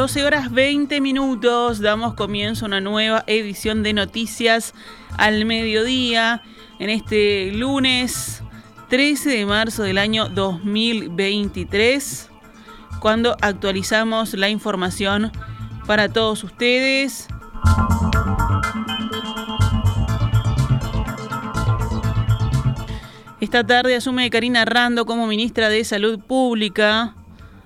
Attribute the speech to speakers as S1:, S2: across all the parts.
S1: 12 horas 20 minutos, damos comienzo a una nueva edición de Noticias al Mediodía en este lunes 13 de marzo del año 2023, cuando actualizamos la información para todos ustedes. Esta tarde asume Karina Rando como ministra de Salud Pública.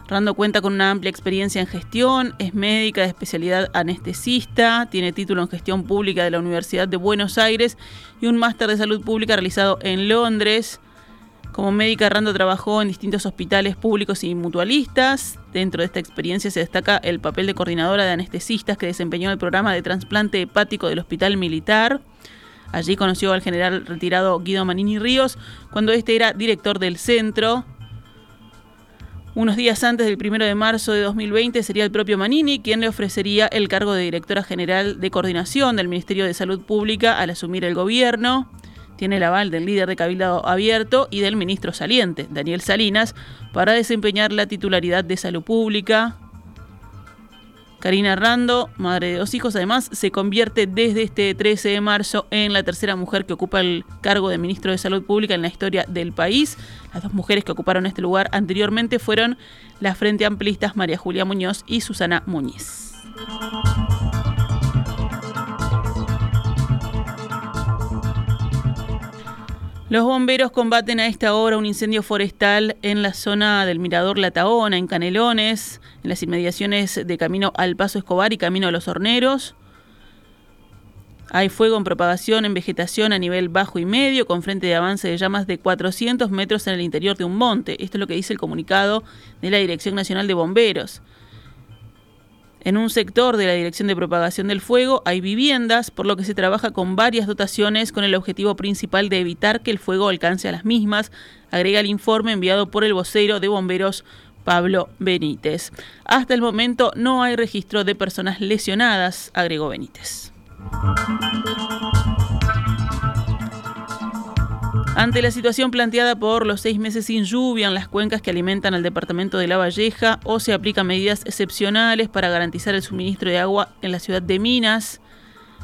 S1: Rando cuenta con una amplia experiencia en gestión, es médica de especialidad anestesista, tiene título en gestión pública de la Universidad de Buenos Aires y un máster de salud pública realizado en Londres. Como médica, Rando trabajó en distintos hospitales públicos y mutualistas. Dentro de esta experiencia se destaca el papel de coordinadora de anestesistas que desempeñó el programa de trasplante hepático del Hospital Militar. Allí conoció al general retirado Guido Manini Ríos cuando este era director del centro. Unos días antes del 1 de marzo de 2020 sería el propio Manini quien le ofrecería el cargo de directora general de coordinación del Ministerio de Salud Pública al asumir el gobierno. Tiene el aval del líder de Cabildo Abierto y del ministro saliente, Daniel Salinas, para desempeñar la titularidad de salud pública. Karina Rando, madre de dos hijos, además se convierte desde este 13 de marzo en la tercera mujer que ocupa el cargo de ministro de Salud Pública en la historia del país. Las dos mujeres que ocuparon este lugar anteriormente fueron la Frente Amplistas María Julia Muñoz y Susana Muñiz. Los bomberos combaten a esta hora un incendio forestal en la zona del Mirador La Taona, en Canelones, en las inmediaciones de Camino al Paso Escobar y Camino a los Horneros. Hay fuego en propagación en vegetación a nivel bajo y medio, con frente de avance de llamas de 400 metros en el interior de un monte. Esto es lo que dice el comunicado de la Dirección Nacional de Bomberos. En un sector de la Dirección de Propagación del Fuego hay viviendas, por lo que se trabaja con varias dotaciones con el objetivo principal de evitar que el fuego alcance a las mismas, agrega el informe enviado por el vocero de bomberos Pablo Benítez. Hasta el momento no hay registro de personas lesionadas, agregó Benítez. Ante la situación planteada por los seis meses sin lluvia en las cuencas que alimentan al departamento de La Valleja, o se aplican medidas excepcionales para garantizar el suministro de agua en la ciudad de Minas.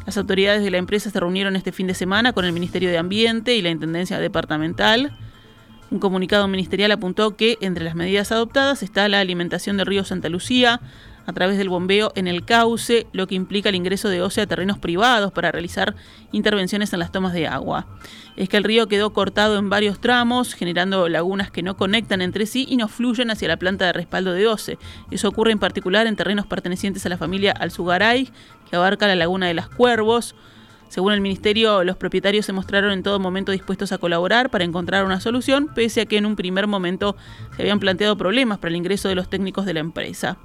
S1: Las autoridades de la empresa se reunieron este fin de semana con el Ministerio de Ambiente y la Intendencia Departamental. Un comunicado ministerial apuntó que entre las medidas adoptadas está la alimentación del río Santa Lucía, a través del bombeo en el cauce, lo que implica el ingreso de OCE a terrenos privados para realizar intervenciones en las tomas de agua. Es que el río quedó cortado en varios tramos, generando lagunas que no conectan entre sí y no fluyen hacia la planta de respaldo de OCE. Eso ocurre en particular en terrenos pertenecientes a la familia Alzugaray, que abarca la laguna de las Cuervos, según el ministerio, los propietarios se mostraron en todo momento dispuestos a colaborar para encontrar una solución, pese a que en un primer momento se habían planteado problemas para el ingreso de los técnicos de la empresa.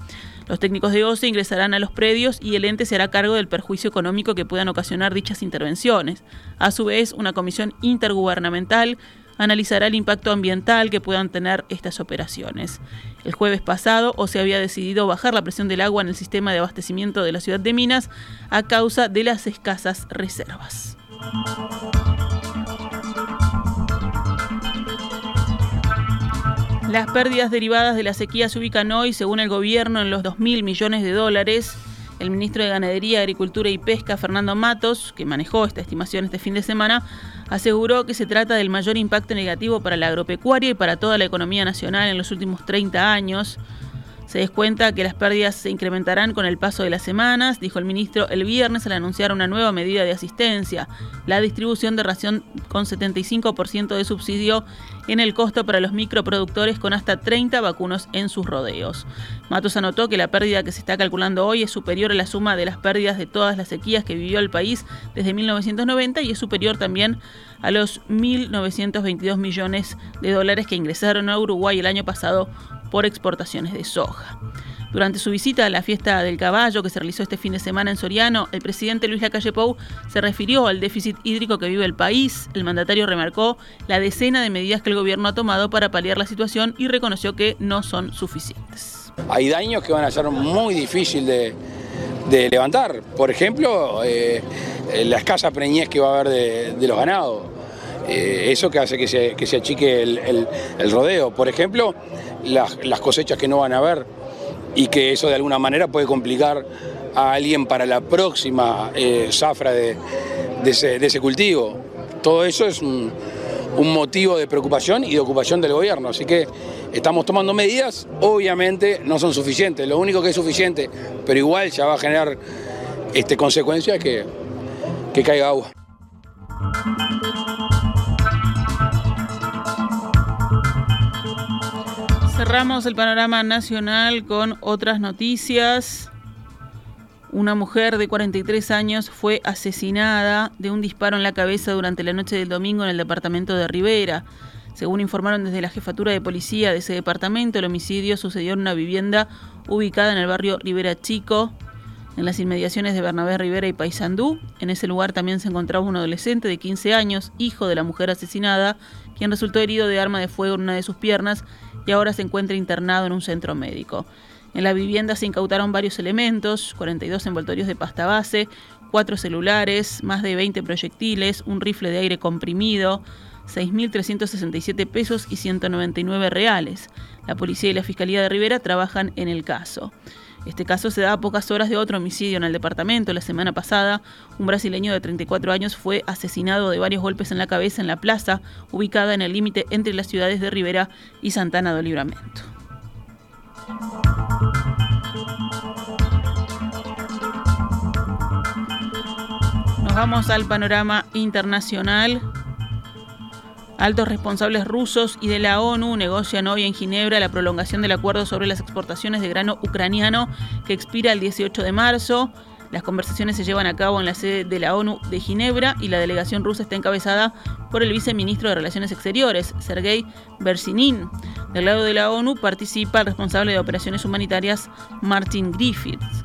S1: Los técnicos de OCE ingresarán a los predios y el ente se hará cargo del perjuicio económico que puedan ocasionar dichas intervenciones. A su vez, una comisión intergubernamental analizará el impacto ambiental que puedan tener estas operaciones. El jueves pasado, OCE había decidido bajar la presión del agua en el sistema de abastecimiento de la ciudad de Minas a causa de las escasas reservas. Las pérdidas derivadas de la sequía se ubican hoy, según el gobierno, en los 2.000 millones de dólares. El ministro de Ganadería, Agricultura y Pesca, Fernando Matos, que manejó esta estimación este fin de semana, aseguró que se trata del mayor impacto negativo para la agropecuaria y para toda la economía nacional en los últimos 30 años. Se descuenta que las pérdidas se incrementarán con el paso de las semanas, dijo el ministro el viernes al anunciar una nueva medida de asistencia, la distribución de ración con 75% de subsidio en el costo para los microproductores con hasta 30 vacunos en sus rodeos. Matos anotó que la pérdida que se está calculando hoy es superior a la suma de las pérdidas de todas las sequías que vivió el país desde 1990 y es superior también a los 1.922 millones de dólares que ingresaron a Uruguay el año pasado por exportaciones de soja. Durante su visita a la fiesta del caballo que se realizó este fin de semana en Soriano, el presidente Luis Lacalle Pou se refirió al déficit hídrico que vive el país. El mandatario remarcó la decena de medidas que el gobierno ha tomado para paliar la situación y reconoció que no son suficientes.
S2: Hay daños que van a ser muy difíciles de, levantar. Por ejemplo, eh, la escasa preñez que va a haber de, los ganados. Eh, eso que hace que se, achique el, rodeo. Por ejemplo, las, cosechas que no van a haber y que eso de alguna manera puede complicar a alguien para la próxima eh, zafra de, ese, cultivo. Todo eso es un, motivo de preocupación y de ocupación del gobierno. Así que estamos tomando medidas, obviamente no son suficientes. Lo único que es suficiente, pero igual ya va a generar este, consecuencias que, que caiga agua.
S1: Cerramos el panorama nacional con otras noticias. Una mujer de 43 años fue asesinada de un disparo en la cabeza durante la noche del domingo en el departamento de Rivera. Según informaron desde la jefatura de policía de ese departamento, el homicidio sucedió en una vivienda ubicada en el barrio Rivera Chico, en las inmediaciones de Bernabé Rivera y Paysandú. En ese lugar también se encontraba un adolescente de 15 años, hijo de la mujer asesinada, quien resultó herido de arma de fuego en una de sus piernas y ahora se encuentra internado en un centro médico. En la vivienda se incautaron varios elementos, 42 envoltorios de pasta base, cuatro celulares, más de 20 proyectiles, un rifle de aire comprimido, 6.367 pesos y 199 reales. La policía y la Fiscalía de Rivera trabajan en el caso. Este caso se da a pocas horas de otro homicidio en el departamento. La semana pasada, un brasileño de 34 años fue asesinado de varios golpes en la cabeza en la plaza, ubicada en el límite entre las ciudades de Rivera y Santana do Libramento. Nos vamos al panorama internacional. Altos responsables rusos y de la ONU negocian hoy en Ginebra la prolongación del acuerdo sobre las exportaciones de grano ucraniano que expira el 18 de marzo. Las conversaciones se llevan a cabo en la sede de la ONU de Ginebra y la delegación rusa está encabezada por el viceministro de Relaciones Exteriores, Sergei Bersinin. Del lado de la ONU participa el responsable de operaciones humanitarias, Martin Griffiths.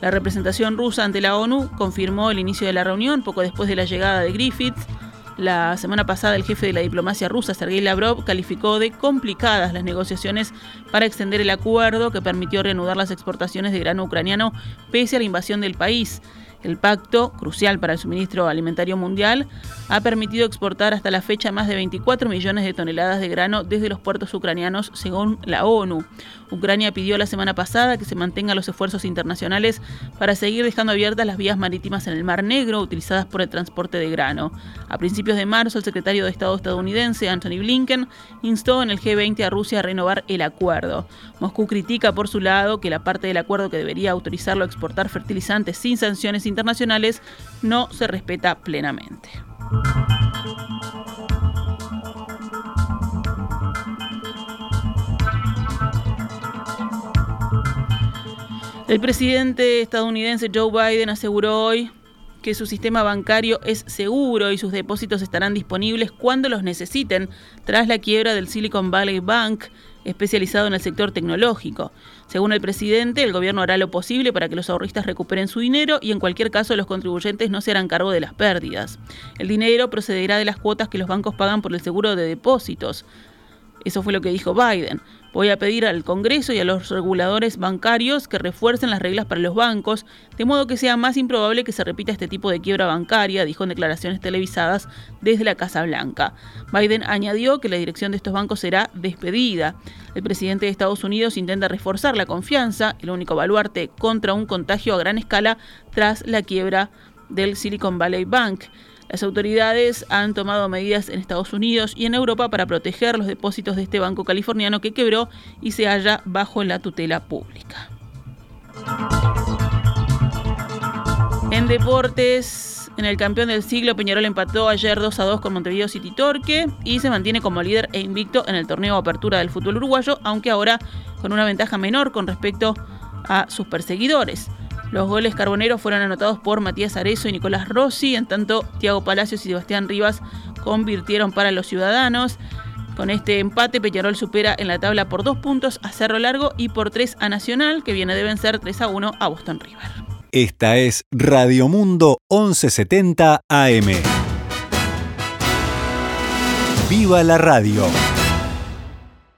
S1: La representación rusa ante la ONU confirmó el inicio de la reunión poco después de la llegada de Griffiths. La semana pasada el jefe de la diplomacia rusa, Sergei Lavrov, calificó de complicadas las negociaciones para extender el acuerdo que permitió reanudar las exportaciones de grano ucraniano pese a la invasión del país. El pacto, crucial para el suministro alimentario mundial, ha permitido exportar hasta la fecha más de 24 millones de toneladas de grano desde los puertos ucranianos, según la ONU. Ucrania pidió la semana pasada que se mantengan los esfuerzos internacionales para seguir dejando abiertas las vías marítimas en el Mar Negro utilizadas por el transporte de grano. A principios de marzo, el secretario de Estado estadounidense, Anthony Blinken, instó en el G20 a Rusia a renovar el acuerdo. Moscú critica, por su lado, que la parte del acuerdo que debería autorizarlo a exportar fertilizantes sin sanciones no se respeta plenamente. El presidente estadounidense Joe Biden aseguró hoy que su sistema bancario es seguro y sus depósitos estarán disponibles cuando los necesiten tras la quiebra del Silicon Valley Bank, especializado en el sector tecnológico. Según el presidente, el gobierno hará lo posible para que los ahorristas recuperen su dinero y en cualquier caso los contribuyentes no se harán cargo de las pérdidas. El dinero procederá de las cuotas que los bancos pagan por el seguro de depósitos. Eso fue lo que dijo Biden. Voy a pedir al Congreso y a los reguladores bancarios que refuercen las reglas para los bancos, de modo que sea más improbable que se repita este tipo de quiebra bancaria, dijo en declaraciones televisadas desde la Casa Blanca. Biden añadió que la dirección de estos bancos será despedida. El presidente de Estados Unidos intenta reforzar la confianza, el único baluarte contra un contagio a gran escala tras la quiebra del Silicon Valley Bank. Las autoridades han tomado medidas en Estados Unidos y en Europa para proteger los depósitos de este banco californiano que quebró y se halla bajo la tutela pública. En deportes, en el campeón del siglo, Peñarol empató ayer 2 a 2 con Montevideo City Torque y se mantiene como líder e invicto en el torneo Apertura del fútbol uruguayo, aunque ahora con una ventaja menor con respecto a sus perseguidores. Los goles carboneros fueron anotados por Matías Arezo y Nicolás Rossi, en tanto Tiago Palacios y Sebastián Rivas convirtieron para los ciudadanos. Con este empate, Peñarol supera en la tabla por dos puntos a Cerro Largo y por tres a Nacional, que viene de vencer 3 a 1 a Boston River.
S3: Esta es Radio Mundo 1170 AM. ¡Viva la radio!